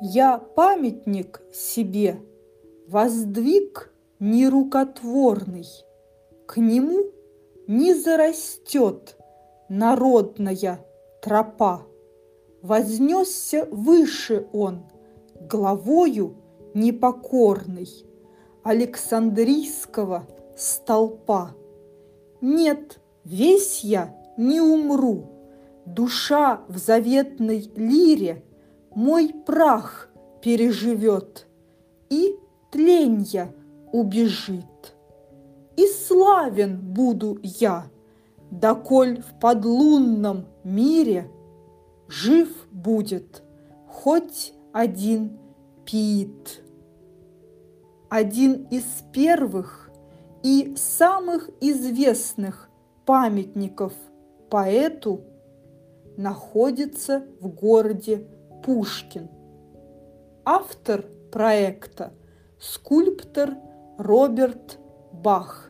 Я памятник себе воздвиг нерукотворный, К нему не зарастет народная тропа. Вознесся выше он, главою непокорный Александрийского столпа. Нет, весь я не умру, душа в заветной лире Мой прах переживет и тленья убежит. И славен буду я, доколь в подлунном мире Жив будет хоть один Пит. Один из первых и самых известных памятников поэту находится в городе Пушкин. Автор проекта – скульптор Роберт Бах.